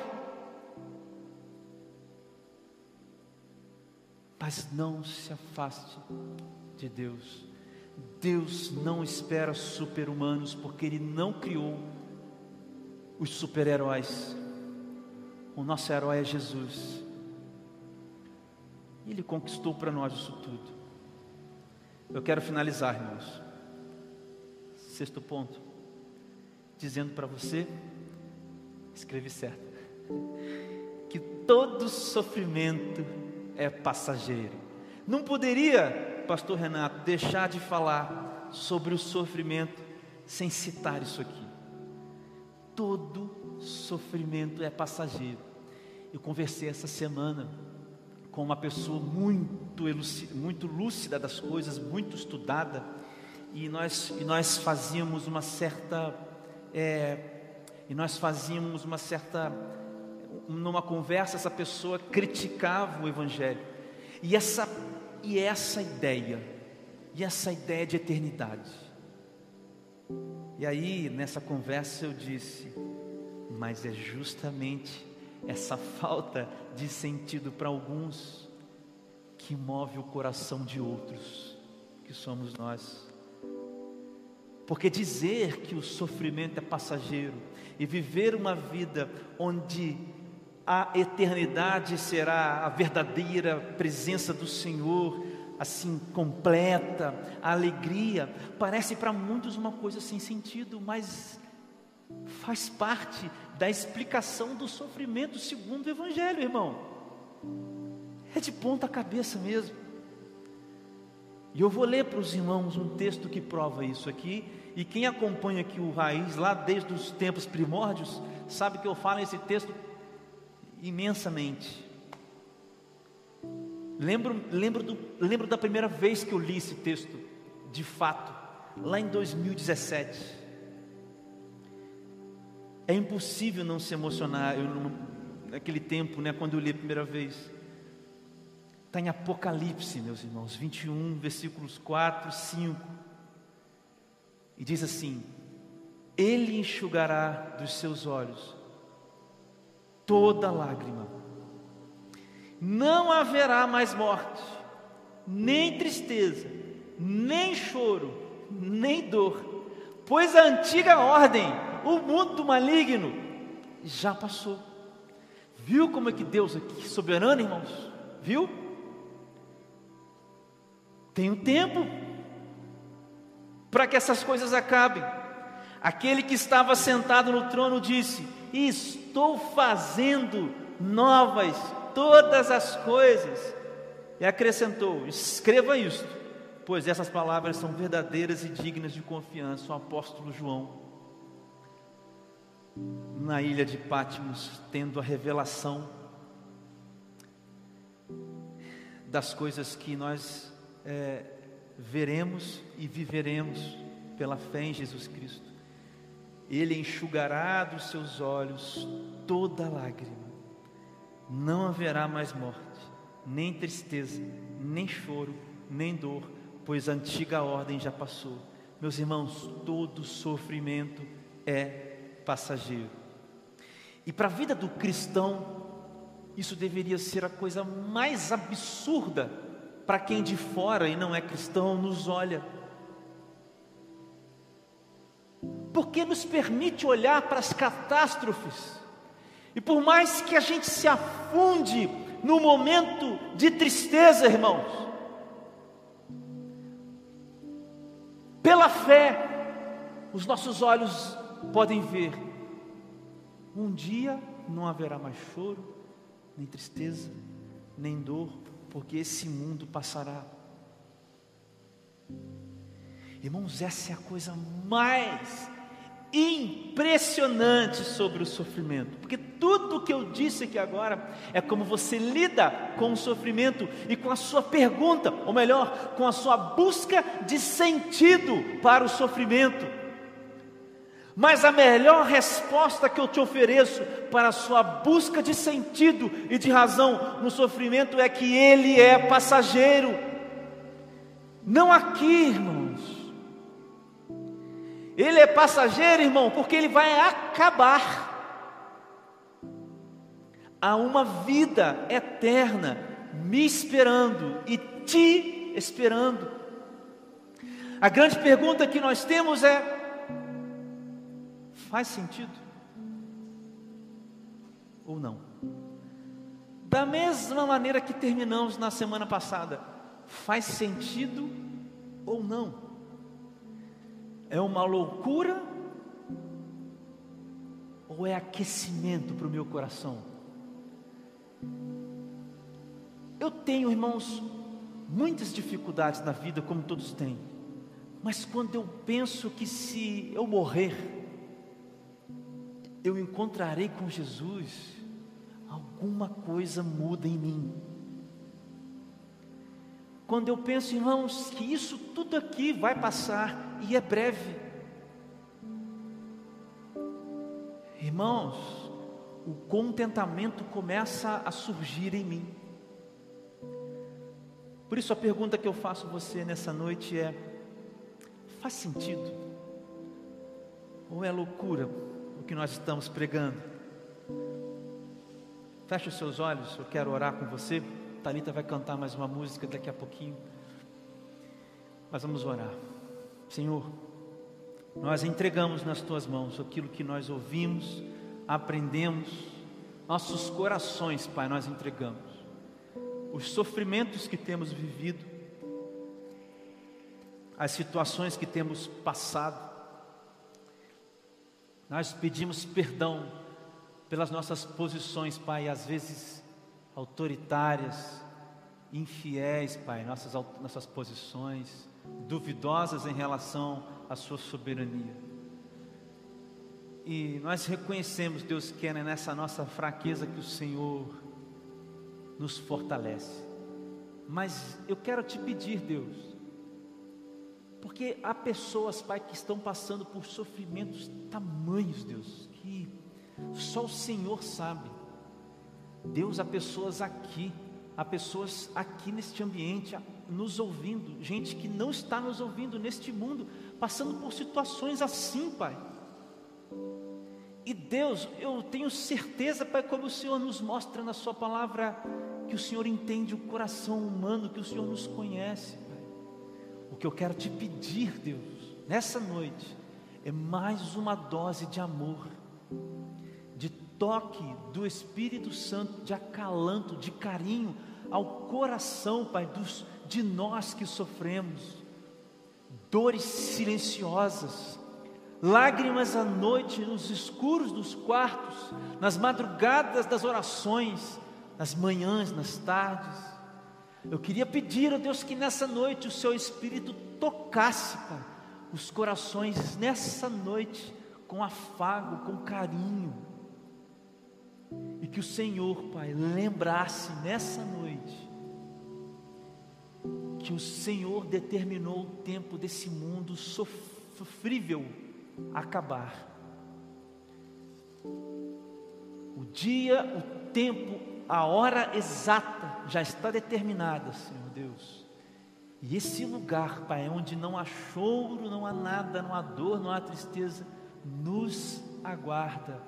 mas não se afaste de Deus. Deus não espera super-humanos, porque Ele não criou os super-heróis. O nosso herói é Jesus. Ele conquistou para nós isso tudo. Eu quero finalizar, irmãos. Sexto ponto. Dizendo para você, escreve certo, que todo sofrimento é passageiro. Não poderia, pastor Renato, deixar de falar sobre o sofrimento sem citar isso aqui. Todo sofrimento é passageiro. Eu conversei essa semana com uma pessoa muito, muito lúcida das coisas, muito estudada, e nós, e nós fazíamos uma certa, é, e nós fazíamos uma certa, numa conversa, essa pessoa criticava o Evangelho, e essa, e essa ideia, e essa ideia de eternidade. E aí, nessa conversa, eu disse, mas é justamente essa falta de sentido para alguns que move o coração de outros, que somos nós. Porque dizer que o sofrimento é passageiro e viver uma vida onde a eternidade será a verdadeira presença do Senhor, assim completa, a alegria, parece para muitos uma coisa sem sentido, mas faz parte da explicação do sofrimento segundo o Evangelho, irmão. É de ponta cabeça mesmo. E eu vou ler para os irmãos um texto que prova isso aqui. E quem acompanha aqui o Raiz, lá desde os tempos primórdios, sabe que eu falo esse texto imensamente. Lembro, lembro, do, lembro da primeira vez que eu li esse texto, de fato, lá em 2017. É impossível não se emocionar. Eu, naquele tempo, né, quando eu li a primeira vez. Está em Apocalipse, meus irmãos, 21, versículos 4, 5. E diz assim: Ele enxugará dos seus olhos toda lágrima. Não haverá mais morte, nem tristeza, nem choro, nem dor, pois a antiga ordem o mundo maligno já passou. Viu como é que Deus aqui, soberano, irmãos? Viu? Um tempo para que essas coisas acabem. Aquele que estava sentado no trono disse: Estou fazendo novas todas as coisas. E acrescentou: Escreva isto, pois essas palavras são verdadeiras e dignas de confiança. O apóstolo João na ilha de Patmos, tendo a revelação das coisas que nós é, veremos e viveremos pela fé em Jesus Cristo. Ele enxugará dos seus olhos toda lágrima, não haverá mais morte, nem tristeza, nem choro, nem dor, pois a antiga ordem já passou. Meus irmãos, todo sofrimento é passageiro. E para a vida do cristão, isso deveria ser a coisa mais absurda para quem de fora e não é cristão nos olha. Porque nos permite olhar para as catástrofes. E por mais que a gente se afunde no momento de tristeza, irmãos, pela fé, os nossos olhos podem ver: um dia não haverá mais choro, nem tristeza, nem dor, porque esse mundo passará. Irmãos, essa é a coisa mais impressionante sobre o sofrimento, porque tudo que eu disse aqui agora é como você lida com o sofrimento e com a sua pergunta, ou melhor, com a sua busca de sentido para o sofrimento. Mas a melhor resposta que eu te ofereço para a sua busca de sentido e de razão no sofrimento é que ele é passageiro. Não aqui, irmãos. Ele é passageiro, irmão, porque ele vai acabar. Há uma vida eterna me esperando e te esperando. A grande pergunta que nós temos é: Faz sentido? ou não? Da mesma maneira que terminamos na semana passada, faz sentido ou não? É uma loucura ou é aquecimento para o meu coração? Eu tenho, irmãos, muitas dificuldades na vida, como todos têm, mas quando eu penso que se eu morrer, eu encontrarei com Jesus, alguma coisa muda em mim. Quando eu penso, irmãos, que isso tudo aqui vai passar e é breve, irmãos, o contentamento começa a surgir em mim. Por isso a pergunta que eu faço a você nessa noite é: faz sentido? Ou é loucura o que nós estamos pregando? Feche os seus olhos, eu quero orar com você. Talita vai cantar mais uma música daqui a pouquinho. Mas vamos orar. Senhor, nós entregamos nas tuas mãos aquilo que nós ouvimos, aprendemos, nossos corações, Pai, nós entregamos os sofrimentos que temos vivido, as situações que temos passado. Nós pedimos perdão pelas nossas posições, Pai, às vezes autoritárias, infiéis, Pai, nossas, nossas posições, duvidosas em relação à Sua soberania. E nós reconhecemos, Deus, que é nessa nossa fraqueza que o Senhor nos fortalece. Mas eu quero te pedir, Deus, porque há pessoas, Pai, que estão passando por sofrimentos tamanhos, Deus, que só o Senhor sabe. Deus, há pessoas aqui, há pessoas aqui neste ambiente, nos ouvindo, gente que não está nos ouvindo neste mundo, passando por situações assim, Pai. E Deus, eu tenho certeza, Pai, como o Senhor nos mostra na Sua palavra, que o Senhor entende o coração humano, que o Senhor nos conhece, que eu quero te pedir, Deus, nessa noite, é mais uma dose de amor, de toque do Espírito Santo, de acalanto, de carinho ao coração, Pai, dos, de nós que sofremos, dores silenciosas, lágrimas à noite nos escuros dos quartos, nas madrugadas das orações, nas manhãs, nas tardes. Eu queria pedir a Deus que nessa noite o seu Espírito tocasse, Pai, os corações nessa noite com afago, com carinho. E que o Senhor, Pai, lembrasse nessa noite que o Senhor determinou o tempo desse mundo sofrível acabar. O dia, o tempo, a hora exata já está determinada, Senhor Deus. E esse lugar, Pai, onde não há choro, não há nada, não há dor, não há tristeza, nos aguarda,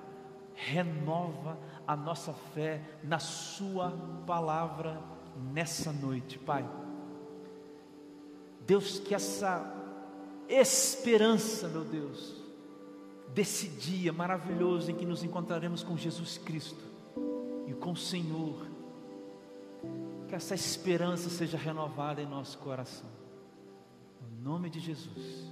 renova a nossa fé na Sua palavra nessa noite, Pai. Deus, que essa esperança, meu Deus, desse dia maravilhoso em que nos encontraremos com Jesus Cristo e com o Senhor. Que essa esperança seja renovada em nosso coração. Em nome de Jesus.